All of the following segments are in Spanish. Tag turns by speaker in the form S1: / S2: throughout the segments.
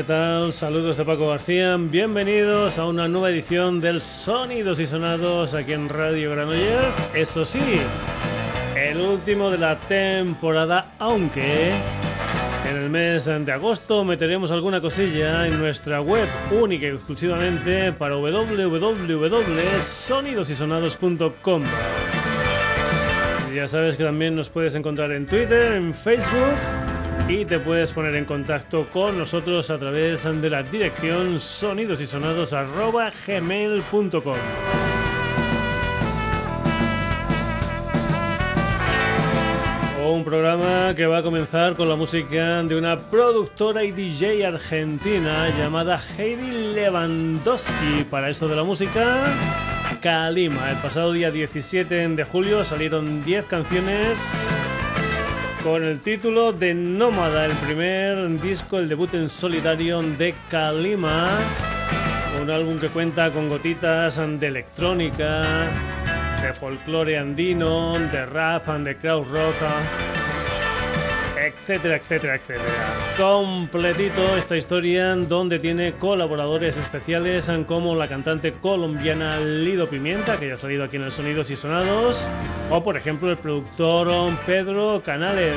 S1: ¿Qué tal? Saludos de Paco García. Bienvenidos a una nueva edición del Sonidos y Sonados aquí en Radio Granollers. Eso sí, el último de la temporada, aunque en el mes de agosto meteremos alguna cosilla en nuestra web única y exclusivamente para www.sonidosysonados.com. Ya sabes que también nos puedes encontrar en Twitter, en Facebook y te puedes poner en contacto con nosotros a través de la dirección sonidosysonados.gmail.com Un programa que va a comenzar con la música de una productora y DJ argentina llamada Heidi Lewandowski. Para esto de la música, Kalima. El pasado día 17 de julio salieron 10 canciones con el título de Nómada, el primer disco, el debut en solitario de Kalima, un álbum que cuenta con gotitas de electrónica, de folclore andino, de rap, de crowd rock etcétera, etcétera, etcétera. Completito esta historia donde tiene colaboradores especiales como la cantante colombiana Lido Pimienta, que ya ha salido aquí en el Sonidos y Sonados, o por ejemplo el productor Pedro Canales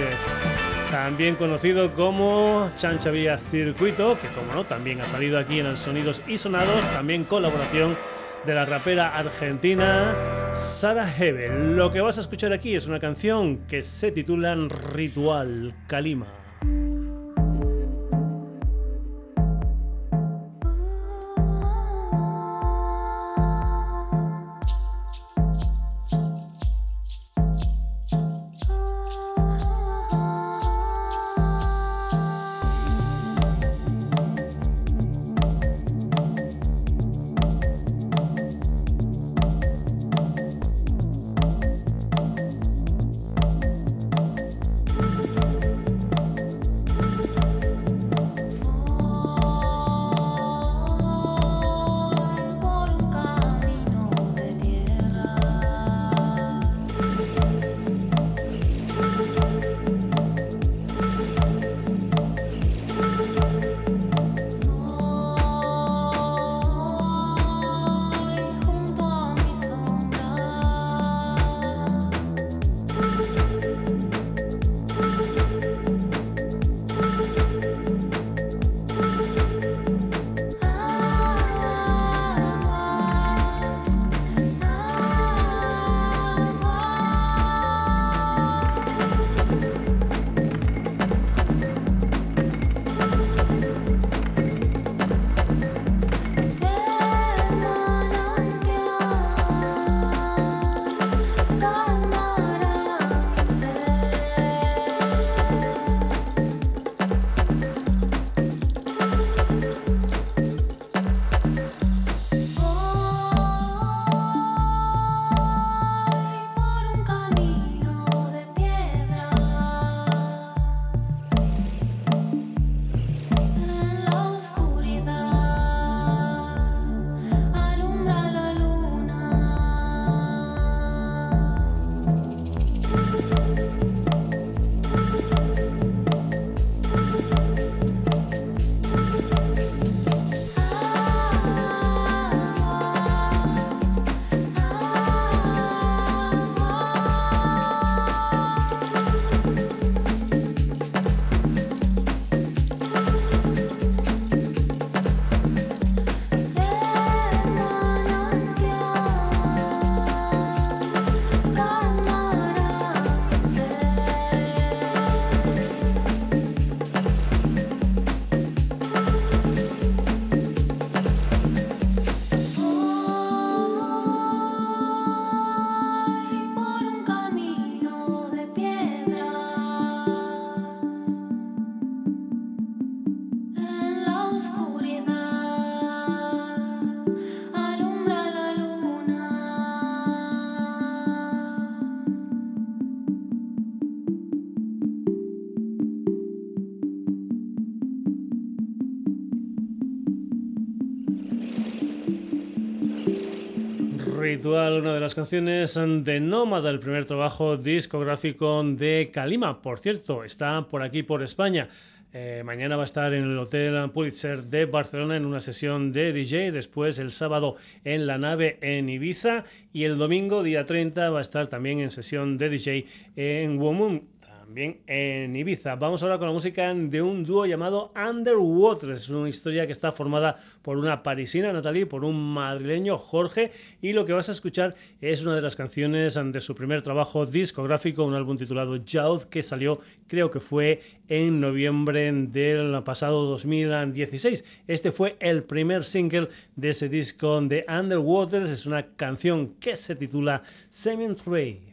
S1: también conocido como Chancha Vía Circuito, que como no, también ha salido aquí en el Sonidos y Sonados, también colaboración de la rapera argentina Sara Hebel. Lo que vas a escuchar aquí es una canción que se titula Ritual Kalima. Las canciones de Nómada, el primer trabajo discográfico de Kalima. Por cierto, está por aquí, por España. Eh, mañana va a estar en el Hotel Pulitzer de Barcelona en una sesión de DJ. Después, el sábado, en la nave en Ibiza. Y el domingo, día 30, va a estar también en sesión de DJ en Womum también en Ibiza. Vamos ahora con la música de un dúo llamado Underwater. Es una historia que está formada por una parisina, Natalie, por un madrileño, Jorge, y lo que vas a escuchar es una de las canciones de su primer trabajo discográfico, un álbum titulado Youth, que salió, creo que fue en noviembre del pasado 2016. Este fue el primer single de ese disco de Underwater. Es una canción que se titula Cemetery.
S2: to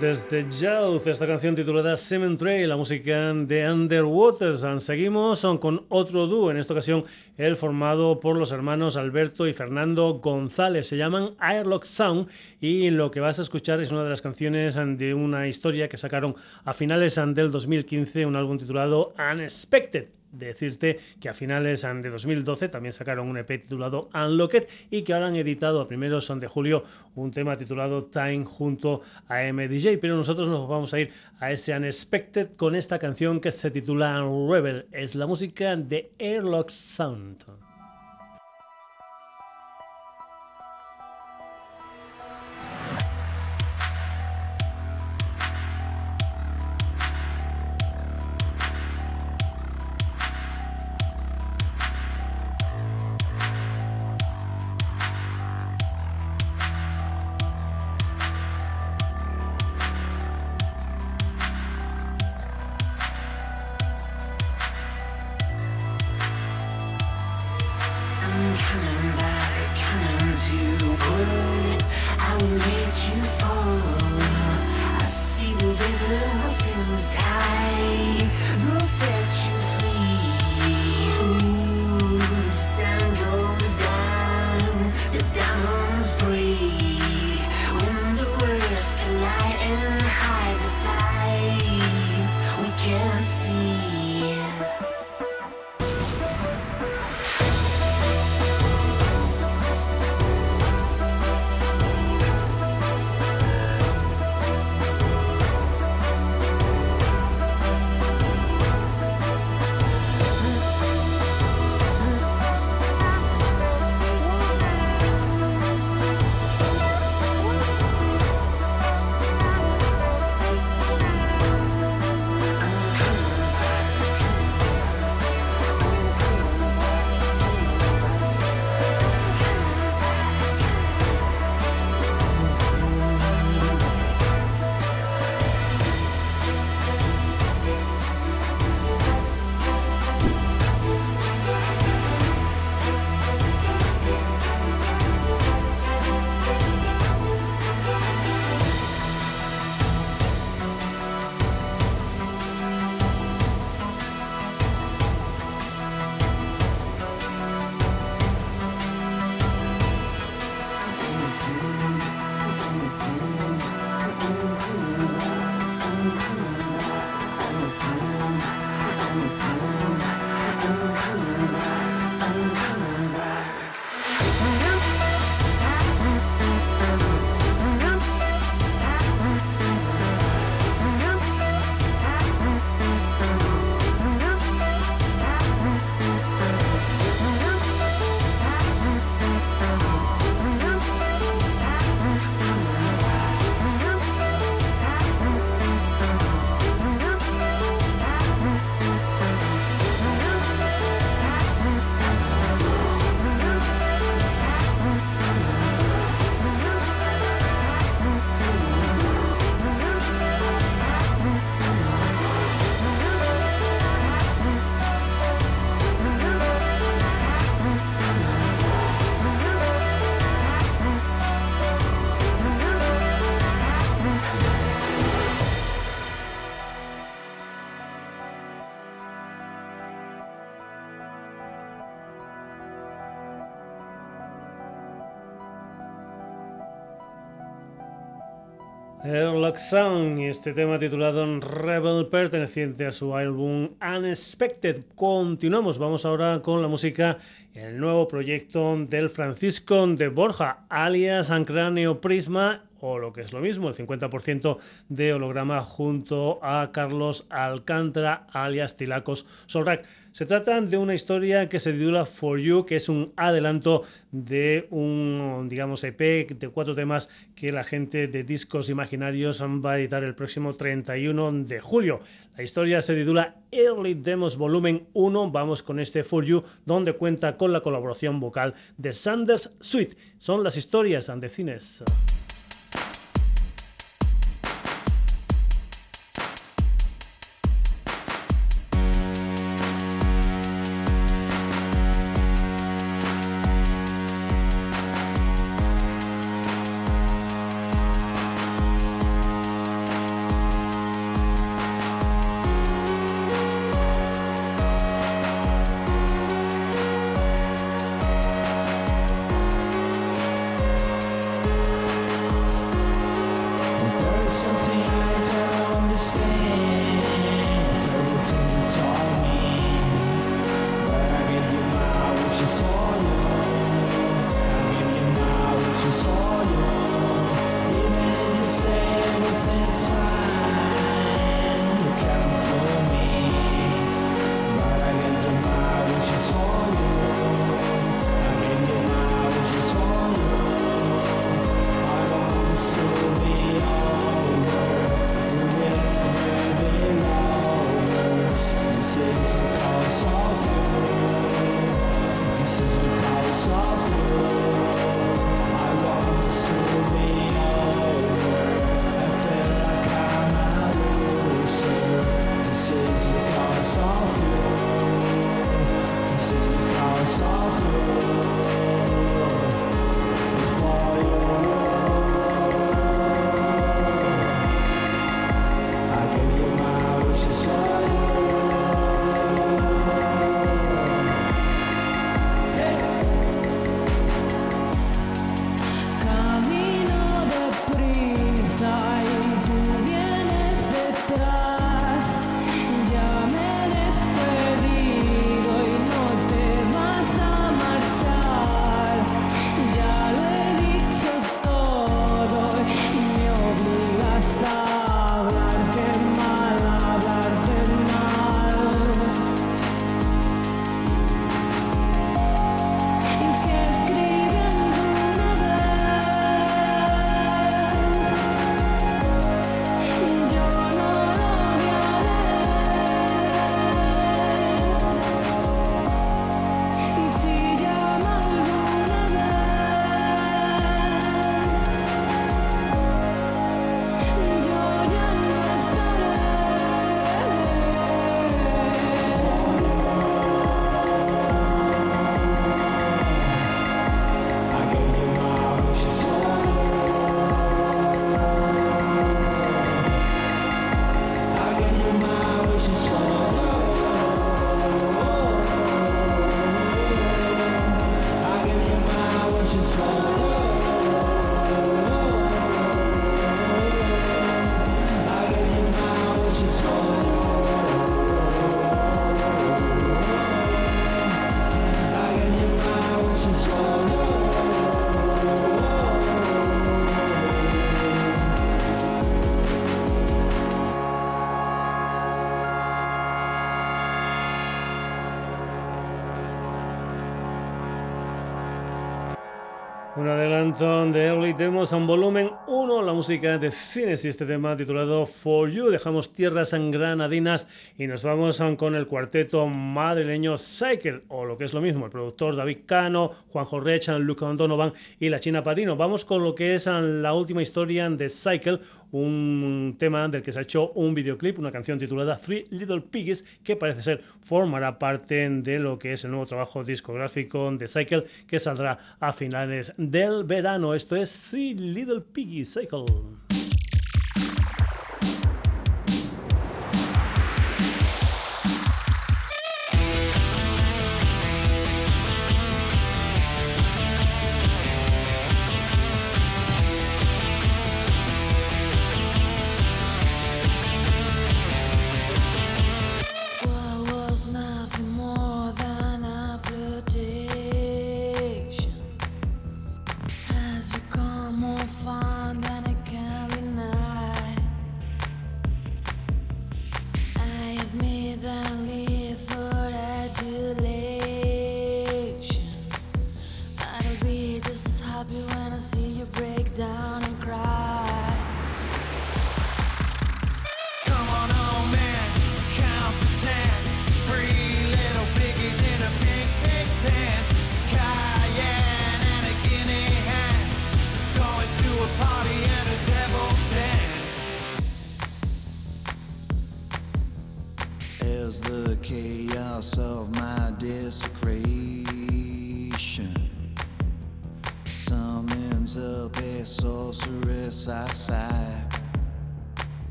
S1: Desde Youth, esta canción titulada Cemetery, la música de Underwaters. Seguimos con otro dúo, en esta ocasión el formado por los hermanos Alberto y Fernando González. Se llaman Airlock Sound y lo que vas a escuchar es una de las canciones de una historia que sacaron a finales del 2015, un álbum titulado Unexpected decirte que a finales de 2012 también sacaron un EP titulado Unlocked y que ahora han editado a primeros de julio un tema titulado Time junto a MDJ. Pero nosotros nos vamos a ir a ese Unexpected con esta canción que se titula Rebel. Es la música de Airlock Sound. know Airlock Sound y este tema titulado Rebel perteneciente a su álbum Unexpected. Continuamos, vamos ahora con la música, el nuevo proyecto del Francisco de Borja, alias Ancráneo Prisma o lo que es lo mismo, el 50% de holograma junto a Carlos Alcántara, alias Tilacos Solrak. Se trata de una historia que se titula For You, que es un adelanto de un, digamos, EP de cuatro temas que la gente de Discos Imaginarios va a editar el próximo 31 de julio. La historia se titula Early Demos Volumen 1. Vamos con este For You, donde cuenta con la colaboración vocal de Sanders Sweet. Son las historias de cines. Demos en volumen 1, la música de cines y este tema titulado For You. Dejamos tierras en granadinas y nos vamos con el cuarteto madrileño Cycle, o lo que es lo mismo, el productor David Cano, Juanjo Rechan, Luca Donovan y la China Padino. Vamos con lo que es la última historia de Cycle, un tema del que se ha hecho un videoclip, una canción titulada Three Little Piggies, que parece ser formará parte de lo que es el nuevo trabajo discográfico de Cycle, que saldrá a finales del verano. Esto es Three Little Piggies Cycle.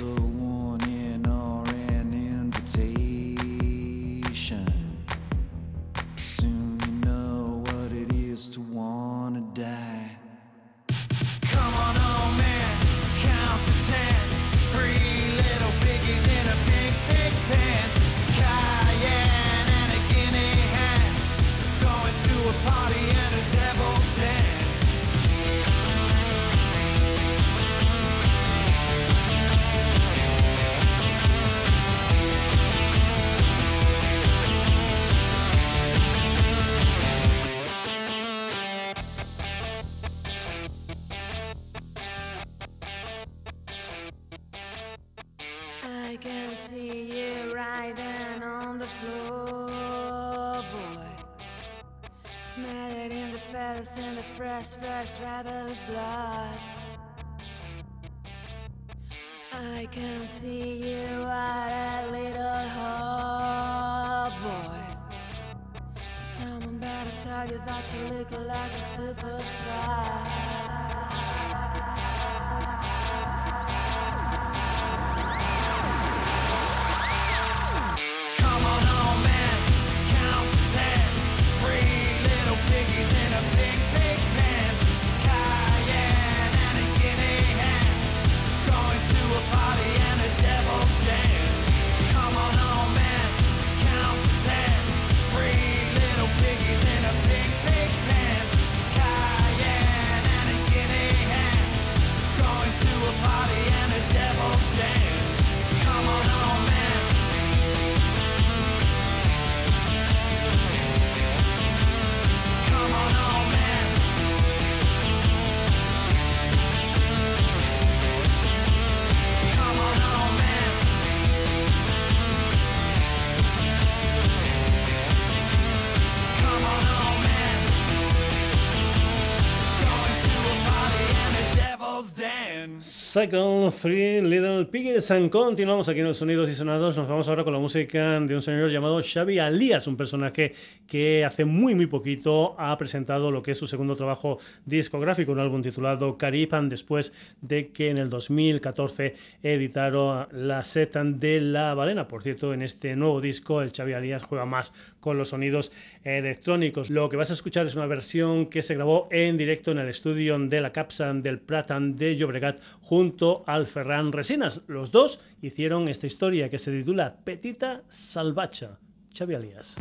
S1: so traveler's blood. I can see you at a
S3: little hole, boy. Someone better tell you that you look like a superstar.
S1: Second Three Little Piggies and continuamos aquí en los sonidos y sonados. Nos vamos ahora con la música de un señor llamado Xavi Alias, un personaje que hace muy muy poquito ha presentado lo que es su segundo trabajo discográfico, un álbum titulado Caripan, después de que en el 2014 editaron La Setan de la Balena. Por cierto, en este nuevo disco el Xavi Alias juega más con los sonidos electrónicos. Lo que vas a escuchar es una versión que se grabó en directo en el estudio de la Capsan del Pratan de Llobregat junto al Ferran Resinas. Los dos hicieron esta historia que se titula Petita Salvacha. Xavi Alias.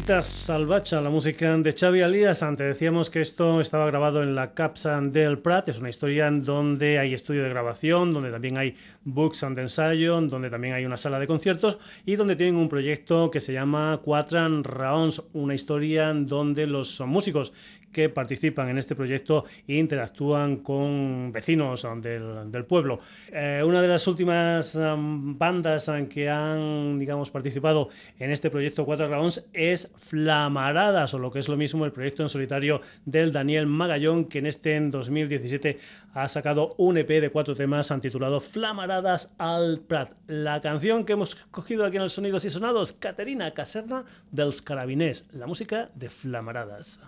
S1: Salvacha, la música de Xavi Alías. Antes decíamos que esto estaba grabado en la Capsan del Prat. Es una historia donde hay estudio de grabación, donde también hay books and ensayo, donde también hay una sala de conciertos y donde tienen un proyecto que se llama Quatran Rounds, una historia donde los músicos que participan en este proyecto e interactúan con vecinos del, pueblo. Eh, una de las últimas bandas que han, digamos, participado en este proyecto Cuatro Rounds es Flamaradas, o lo que es lo mismo el proyecto en solitario del Daniel Magallón, que en este en 2017 ha sacado un EP de cuatro temas titulado Flamaradas al Prat. La canción que hemos cogido aquí en el Sonidos y Sonados, Caterina Caserna dels Carabinés, la música de Flamaradas.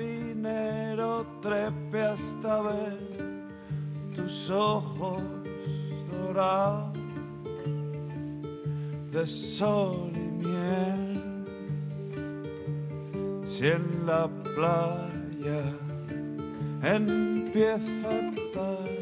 S2: Carabinero trepe hasta ver tus ojos dorados de sol y miel.
S4: si en la playa empieza a atardecer.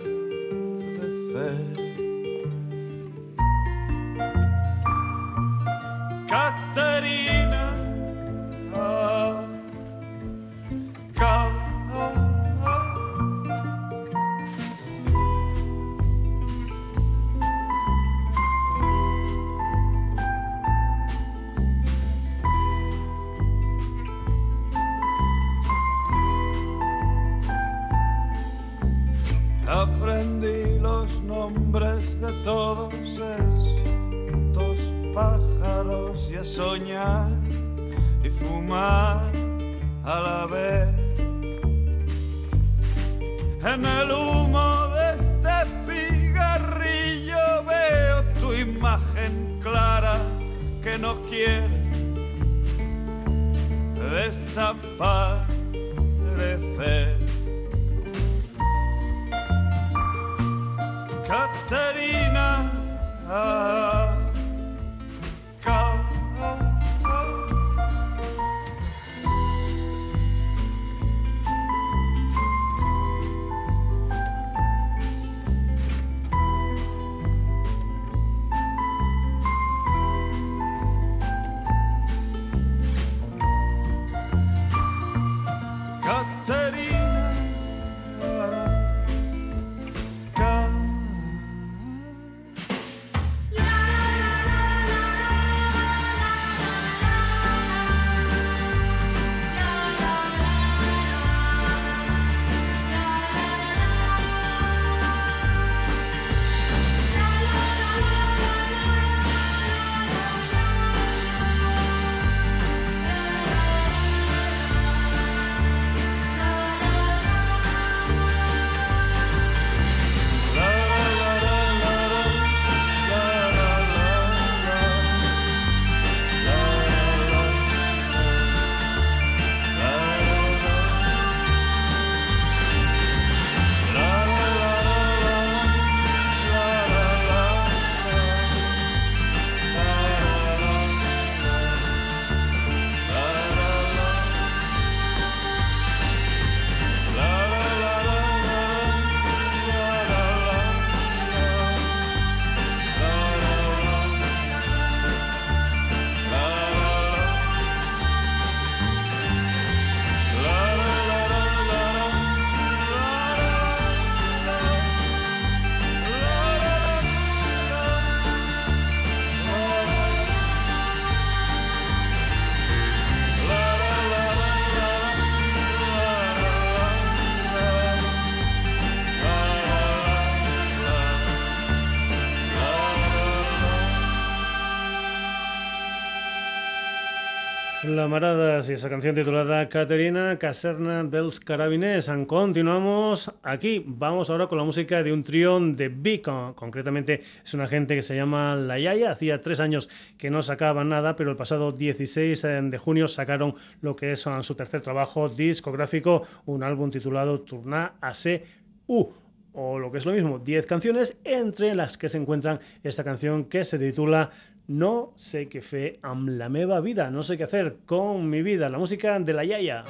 S1: Lamaradas y esa canción titulada Caterina, Caserna dels Carabiners. Continuamos aquí. Vamos ahora con la música de un trío de Vic. Concretamente es una gente que se llama La Yaya. Hacía tres años que no sacaban nada, pero el pasado 16 de junio sacaron lo que es su tercer trabajo discográfico, un álbum titulado Tourna AC U o lo que es lo mismo, 10 canciones, entre las que se encuentran esta canción que se titula No sé qué fe amb la meva vida, no sé qué hacer con mi vida, la música de la Yaya.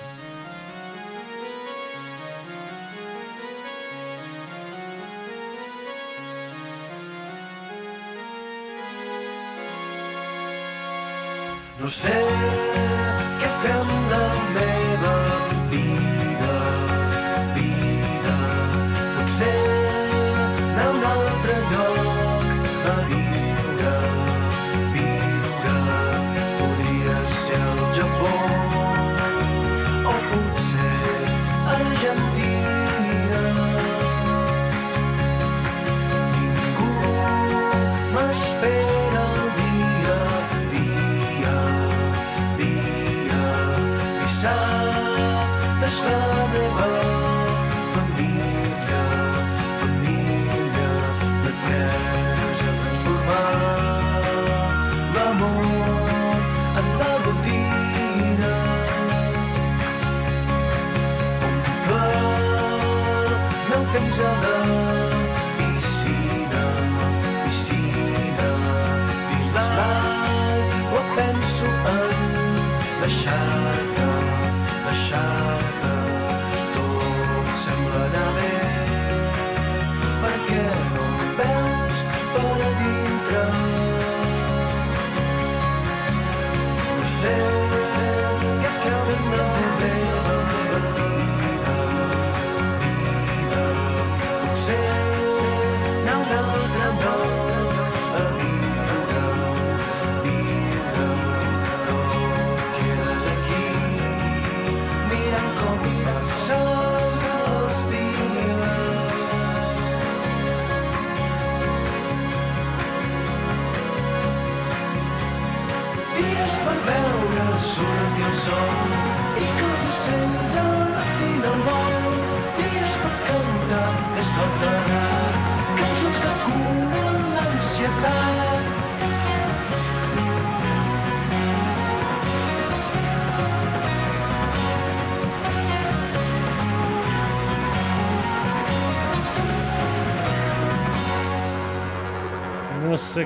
S5: No sé què fer amb la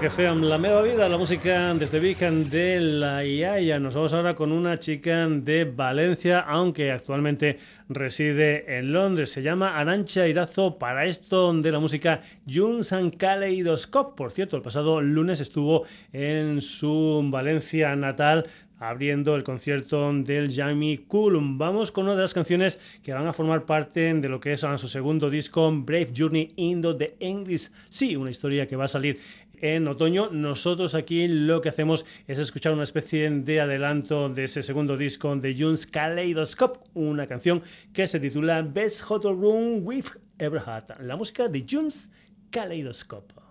S5: que fean la
S1: meva vida, la música desde Vigan de la Iaia. Nos vamos ahora con una chica de Valencia, aunque actualmente reside en Londres. Se llama Arancha Irazo para esto de la música Juns and Kaleidoscope. Por cierto, el pasado lunes estuvo en su Valencia natal abriendo el concierto del Jamie Coulomb. Vamos con una de las canciones que van a formar parte de lo que es su segundo disco, Brave Journey into the English sí, una historia que va a salir en otoño. Nosotros aquí lo que hacemos es escuchar una especie de adelanto de ese segundo disco de June's Kaleidoscope, una canción que se titula Best Hotel Room We've Ever Had, la música de June's Kaleidoscope.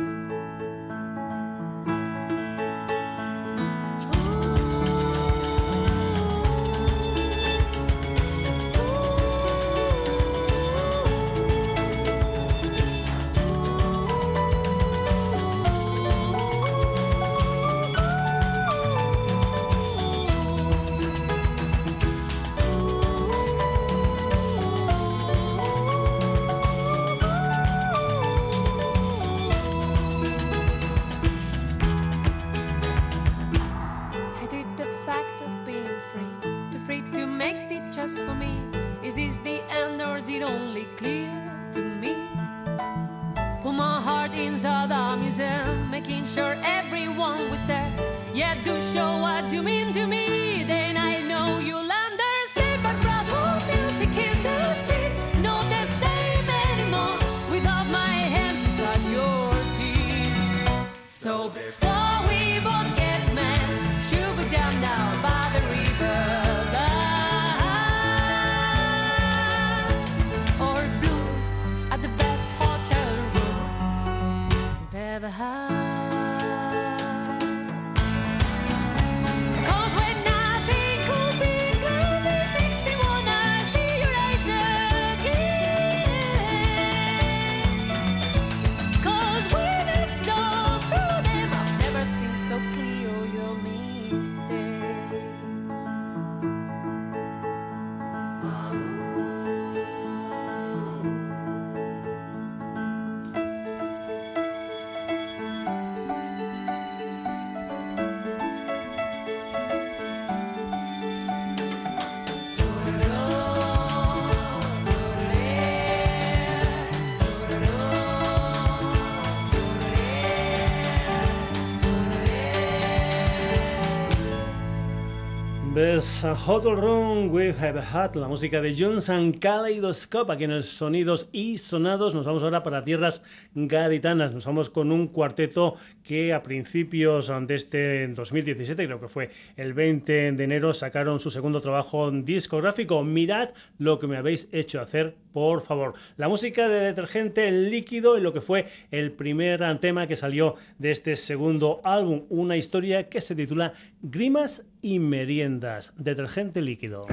S6: us.
S7: Ves Hotel Room We Have Had, la música de Johnson Kaleidoscope, aquí en el Sonidos y Sonados. Nos vamos ahora para tierras gaditanas. Nos vamos con un cuarteto que a principios de este 2017, creo que fue el 20 de enero, sacaron su segundo trabajo discográfico. Mirad lo que me habéis hecho hacer, por favor. La música de detergente líquido y lo que fue el primer tema que salió de este segundo álbum. Una historia que se titula Grimas y meriendas, detergente líquido.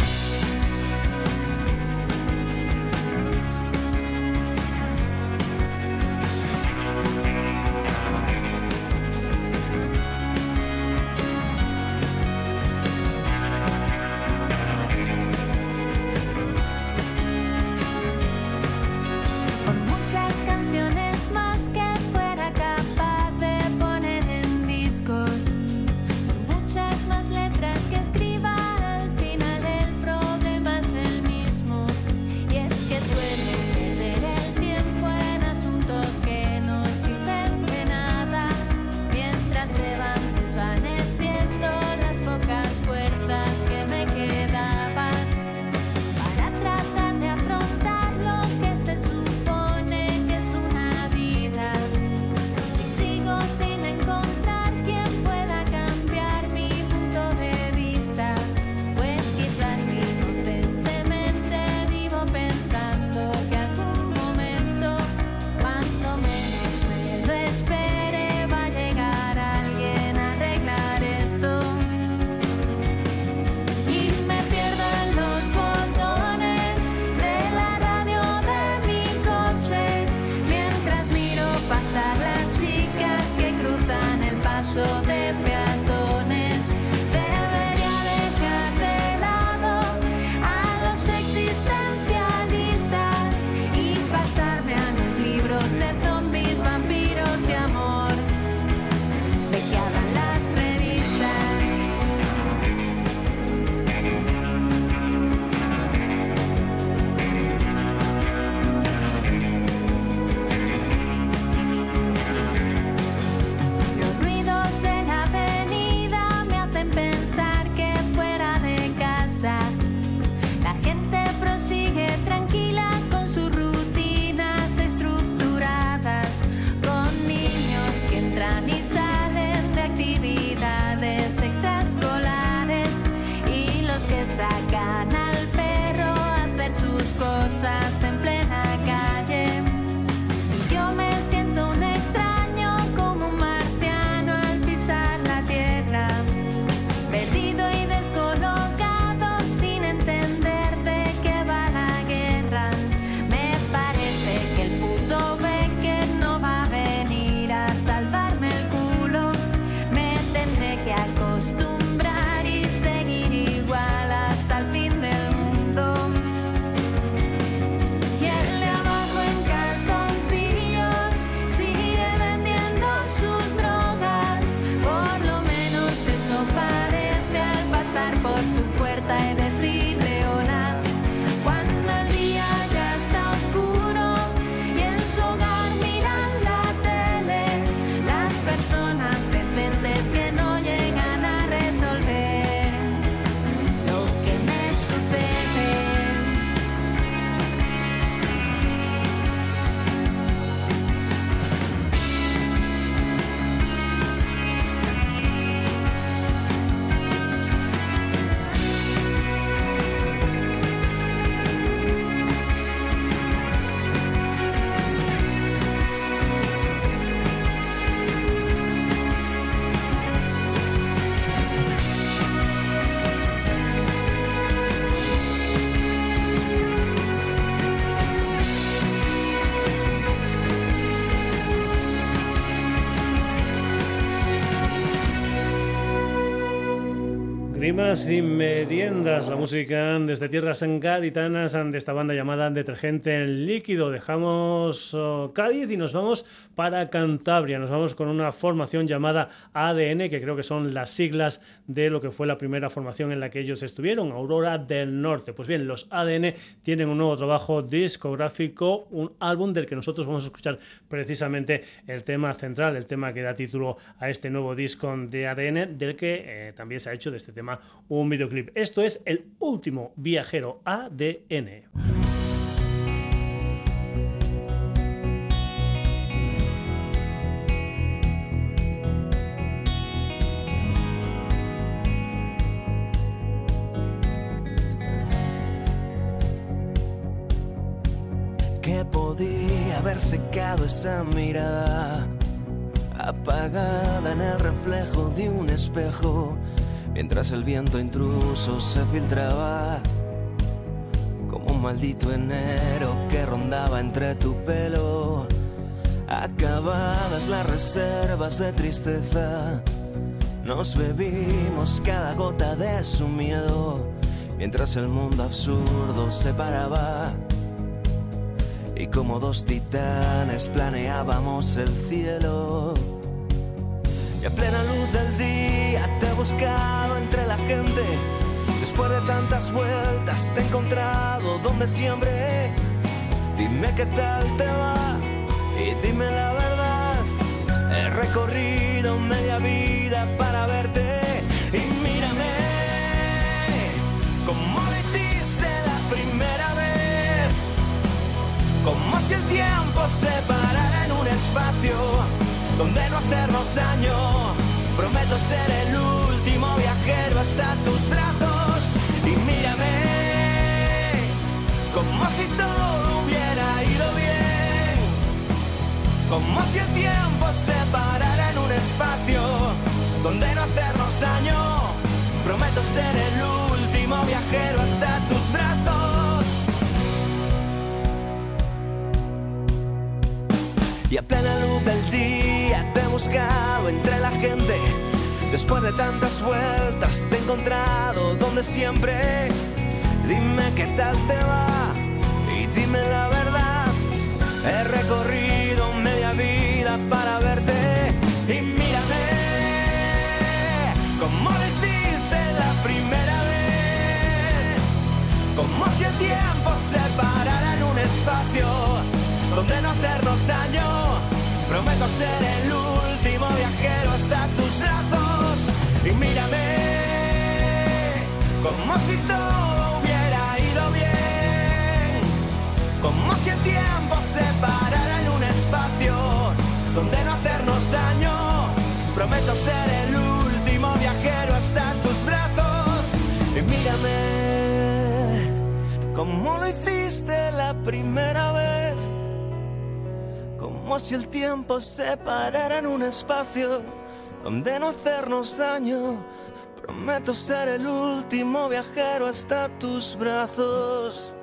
S7: Y meriendas, la música desde tierras gaditanas de esta banda llamada Detergente Líquido. Dejamos oh, Cádiz y nos vamos para Cantabria. Nos vamos con una formación llamada ADN, que creo que son las siglas de lo que fue la primera formación en la que ellos estuvieron, Aurora del Norte. Pues bien, los ADN tienen un nuevo trabajo discográfico, un álbum del que nosotros vamos a escuchar precisamente el tema central, el tema que da título a este nuevo disco de ADN, del que eh, también se ha hecho de este tema
S1: un videoclip. Esto es el último viajero ADN.
S5: Esa mirada apagada en el reflejo de un espejo mientras el viento intruso se filtraba como un maldito enero que rondaba entre tu pelo. Acabadas las reservas de tristeza nos bebimos cada gota de su miedo mientras el mundo absurdo se paraba y como dos titanes planeábamos el cielo. Y a plena luz del día te he buscado entre la gente. Después de tantas vueltas te he encontrado donde siempre. Dime qué tal te va y dime la verdad. He recorrido media vida para tiempo se parara en un espacio donde no hacernos daño. Prometo ser el último viajero hasta tus brazos y mírame como si todo hubiera ido bien. Como si el tiempo se parara en un espacio donde no hacernos daño. Prometo ser el último viajero hasta tus brazos. Y a plena luz del día te he buscado entre la gente. Después de tantas vueltas te he encontrado donde siempre. Dime qué tal te va hacernos daño. Prometo ser el último viajero hasta tus brazos. Y mírame como si todo hubiera ido bien. Como si el tiempo se parara en un espacio donde no hacernos daño. Prometo ser el último viajero hasta tus brazos. Y mírame como lo hiciste la primera vez. Si el tiempo se parara en un espacio donde no hacernos daño. Prometo ser el último viajero hasta tus brazos.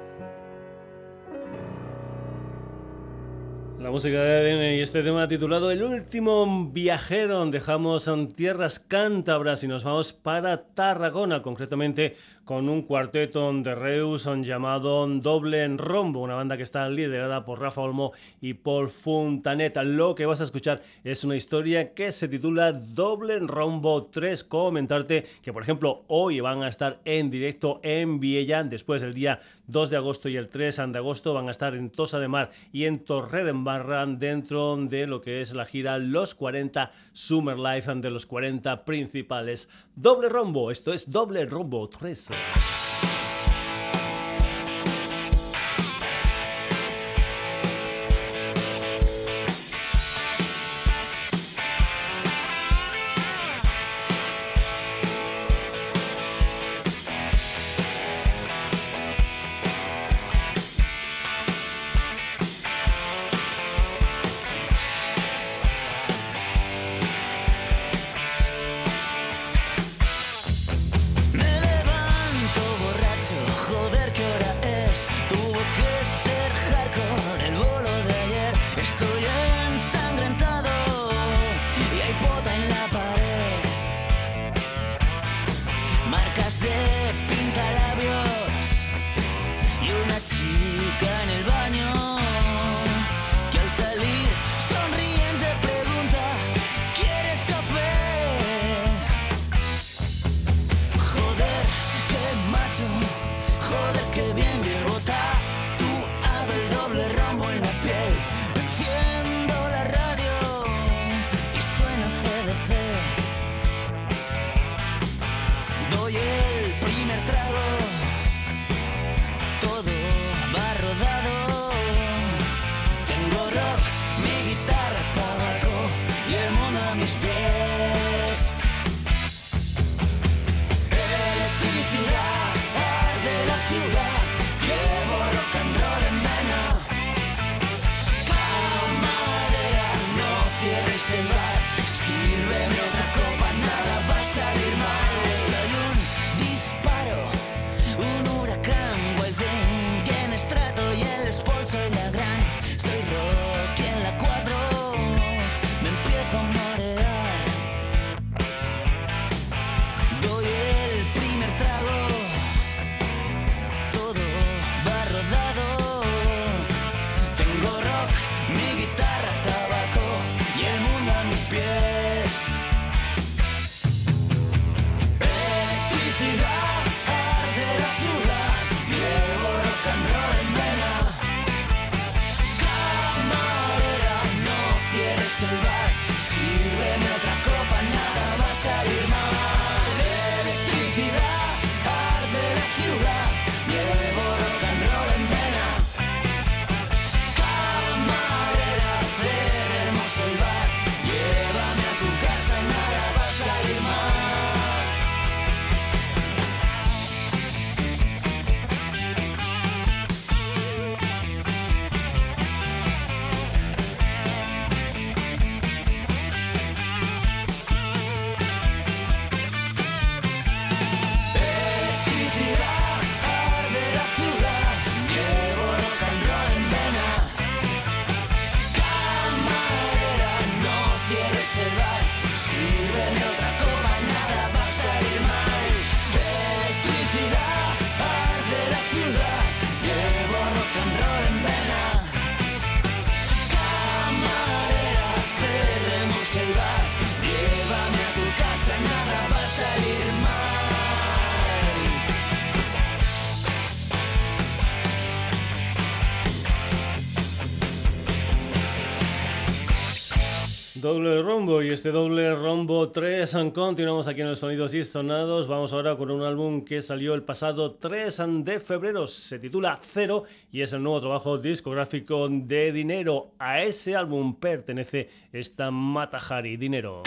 S1: La música de ADN y este tema titulado El último viajero. Dejamos en tierras cántabras y nos vamos para Tarragona, concretamente con un cuarteto de Reus llamado Doble en Rombo, una banda que está liderada por Rafa Olmo y Paul Fontaneta. Lo que vas a escuchar es una historia que se titula Doble en Rombo 3. Comentarte que, por ejemplo, hoy van a estar en directo en Viella, después del día 2 de agosto y el 3 de agosto van a estar en Tosa de Mar y en Torredembarra dentro de lo que es la gira Los 40 Summer Life de los 40 principales. Doble Rombo, esto es Doble Rombo 3.
S5: estoy en
S1: Doble rombo y este doble rombo 3 continuamos aquí en el Sonidos y Sonados. Vamos ahora con un álbum que salió el pasado 3 de febrero. Se titula Cero y es el nuevo trabajo discográfico de Dinero. A ese álbum pertenece esta Matahari Dinero.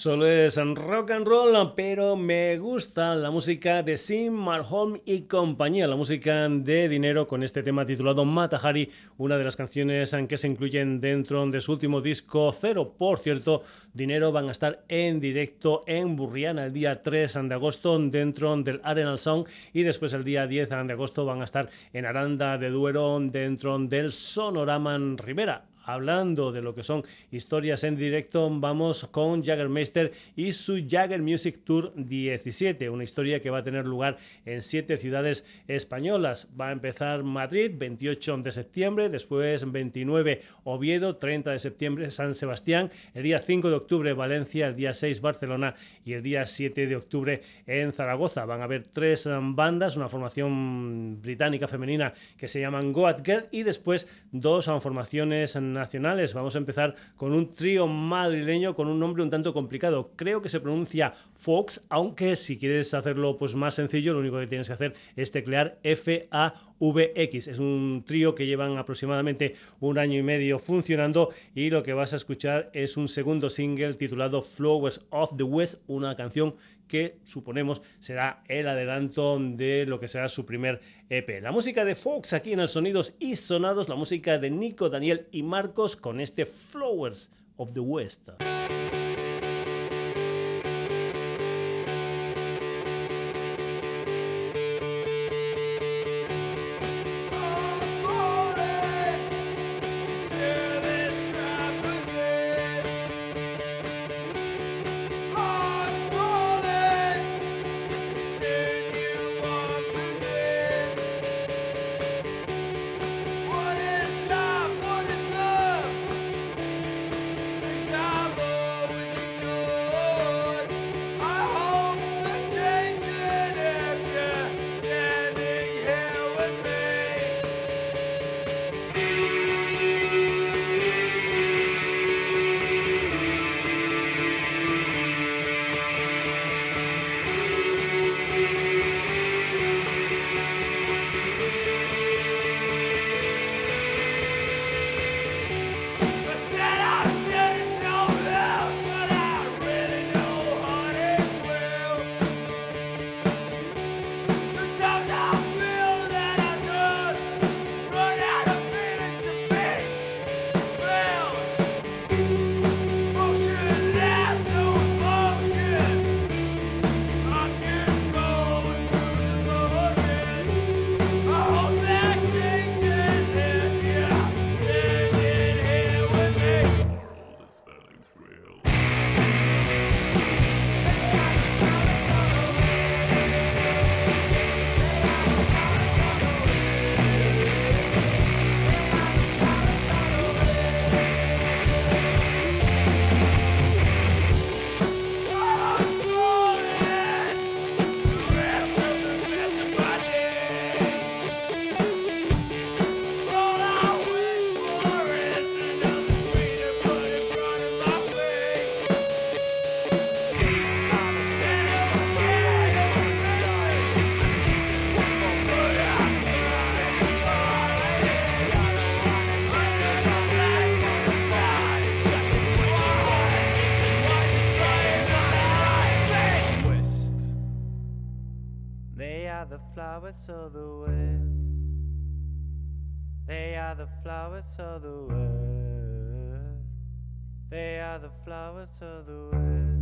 S1: Solo es rock and roll, pero me gusta la música de Sim Marholm y compañía, la música de dinero con este tema titulado Matahari, una de las canciones que se incluyen dentro de su último disco Cero. Por cierto, dinero van a estar en directo en Burriana el día 3 de agosto dentro del Arenal Song y después el día 10 de agosto van a estar en Aranda de Duero dentro del Sonoraman Rivera
S4: hablando de lo que son historias en directo, vamos con Jaggermeister y su Jagger Music Tour 17, una historia que va a tener lugar en siete ciudades españolas. Va a empezar Madrid, 28 de septiembre, después 29 Oviedo, 30 de septiembre San Sebastián, el día 5 de octubre Valencia, el día 6 Barcelona y el día 7 de octubre en Zaragoza. Van a haber tres um, bandas, una formación británica femenina que se llaman Goat Girl y después dos um, formaciones nacionales. Vamos a empezar con un trío madrileño con un nombre un tanto complicado. Creo que se pronuncia Fox, aunque si quieres hacerlo pues más sencillo, lo único que tienes que hacer es teclear F-A-V-X. Es un trío que llevan aproximadamente un año y medio funcionando y lo que vas a escuchar es un segundo single titulado Flowers of the West, una canción que suponemos será el adelanto de lo que será su primer EP. La música de Fox aquí en el Sonidos y Sonados, la música de Nico, Daniel y Marcos con este Flowers of the West. of the west.
S8: They are the flowers of the west.
S9: They are the flowers of the west.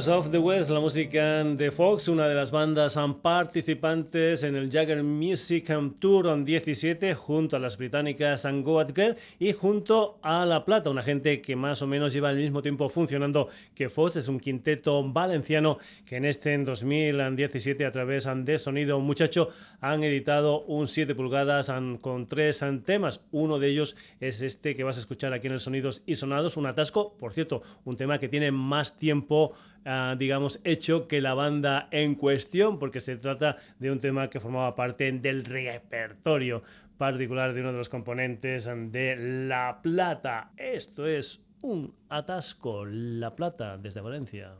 S1: Flowers of the West,
S8: la música de Fox, una de las bandas participantes en el Jagger Music Tour 17, junto a las británicas and Goat Girl y junto a La Plata, una gente que más o menos lleva al mismo tiempo funcionando que Fox, es un quinteto valenciano que en este en 2017 a través de Sonido Muchacho han editado un 7 pulgadas con tres temas. Uno de ellos es este que vas a escuchar aquí en el Sonidos y Sonados, un atasco, por cierto, un tema que tiene más tiempo Ah, digamos, hecho que la banda en cuestión, porque se trata de un tema que formaba parte del repertorio particular de uno de los componentes de La Plata. Esto es un atasco, La Plata, desde Valencia.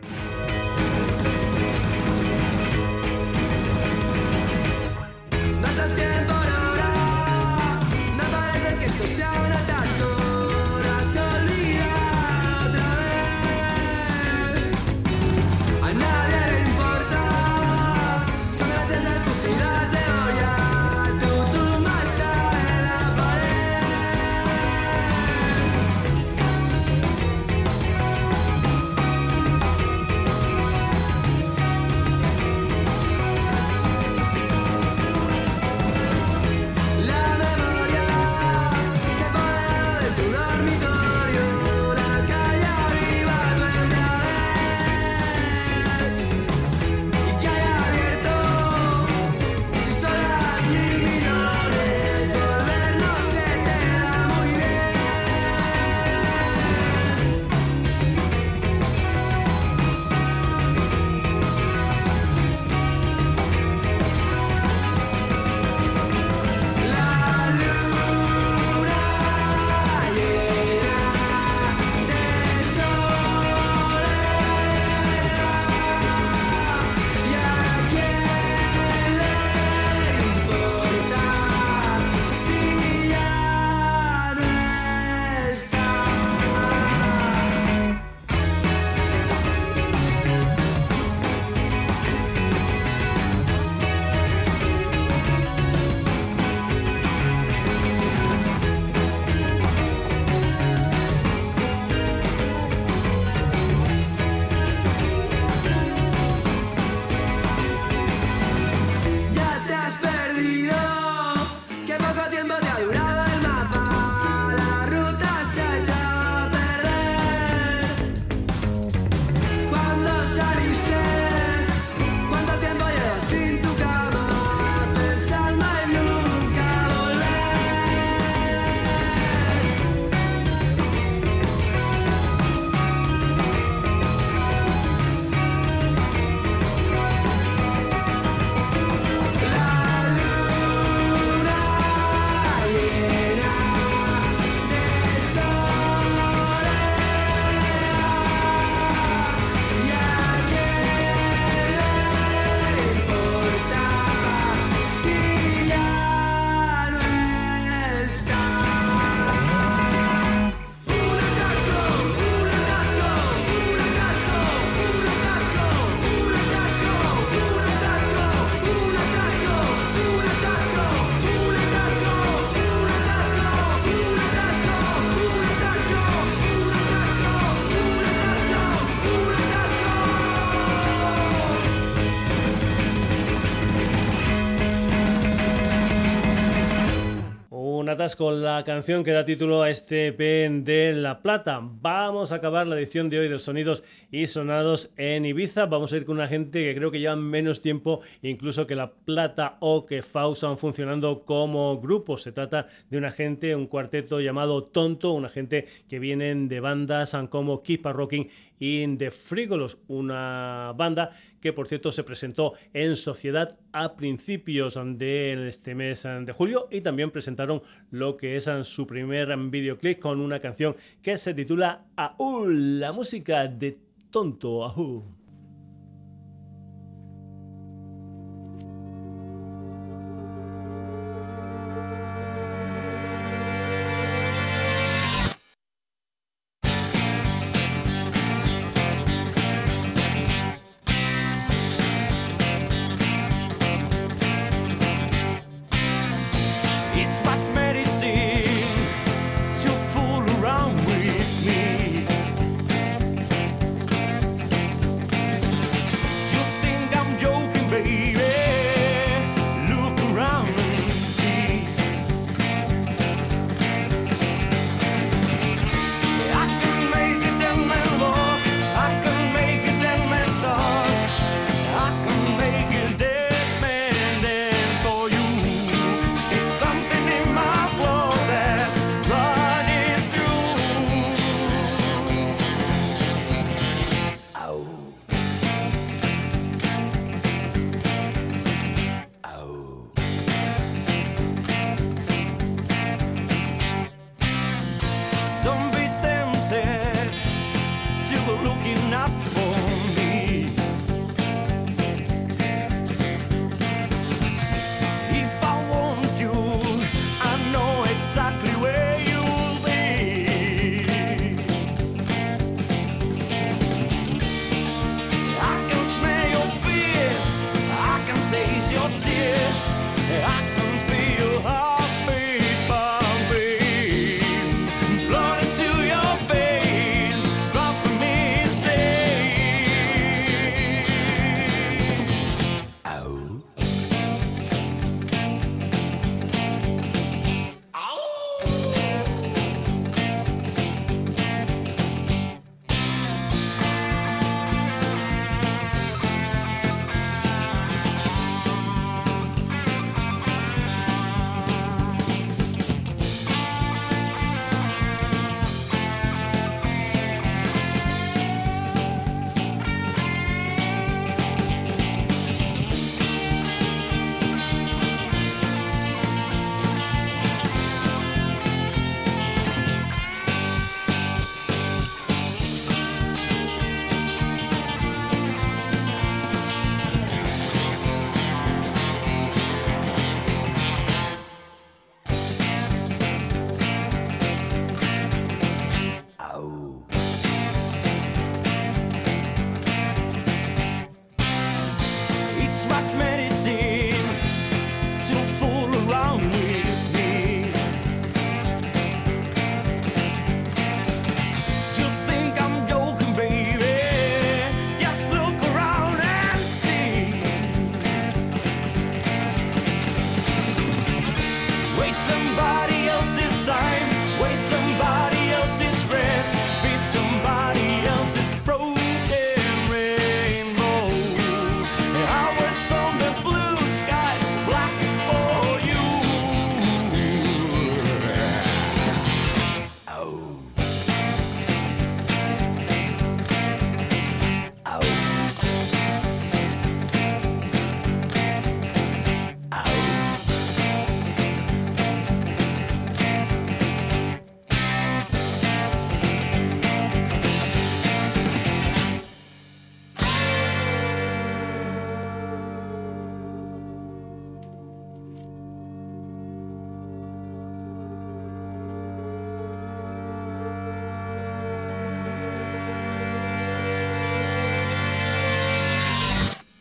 S8: Con la canción que da título a este EP de La Plata. Vamos a acabar la edición de hoy de Sonidos y Sonados en Ibiza. Vamos a ir con una gente que creo que lleva menos tiempo incluso que La Plata o que Fausan funcionando como grupo. Se trata de una gente, un cuarteto llamado Tonto, una gente que vienen de bandas como Keep Rocking y The Frigolos, una banda que por cierto se presentó en Sociedad a principios de este mes de julio y también presentaron lo que es su primer videoclip con una canción que se titula Aúl, la música de Tonto Ajú.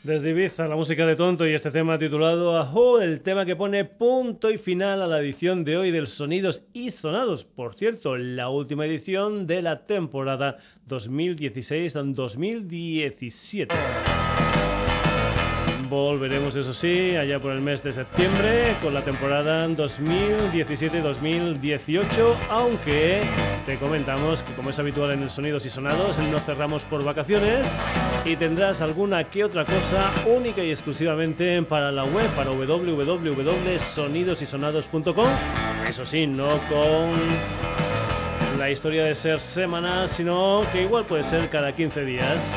S1: Desde Ibiza, la música de Tonto y este tema titulado Ajo, el tema que pone punto y final a la edición de hoy del Sonidos y Sonados. Por cierto, la última edición de la temporada 2016-2017. Volveremos, eso sí, allá por el mes de septiembre con la temporada 2017-2018, aunque te comentamos que como es habitual en el Sonidos y Sonados, no cerramos por vacaciones y tendrás alguna que otra cosa única y exclusivamente para la web, para www.sonidosysonados.com. Eso sí, no con la historia de ser semanal, sino que igual puede ser cada 15 días.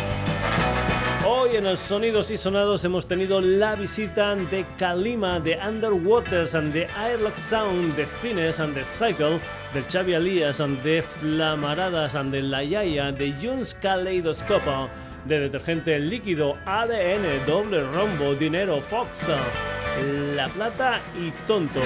S1: Hoy en el Sonidos y Sonados hemos tenido la visita de Kalima, de Underwaters and the Airlock Sound, de Fines and the Cycle, de Xavi Alias, de Flamaradas and de La Yaya, de Junes Kaleidoscope, de Detergente Líquido, ADN, Doble Rombo, Dinero, Fox, La Plata y Tonto.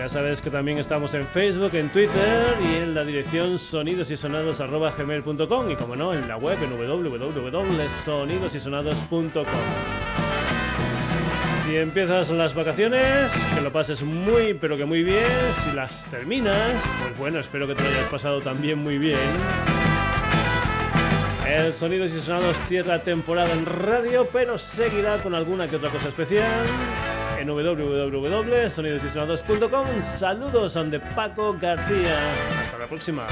S1: Ya sabes que también estamos en Facebook, en Twitter y en la dirección sonidosysonados.gmail.com y como no, en la web en www.sonidosysonados.com. Si empiezas las vacaciones, que lo pases muy pero que muy bien. Si las terminas, pues bueno, espero que te lo hayas pasado también muy bien. El Sonidos y Sonados cierra temporada en radio, pero seguirá con alguna que otra cosa especial en. Saludos de Paco García. Hasta la próxima.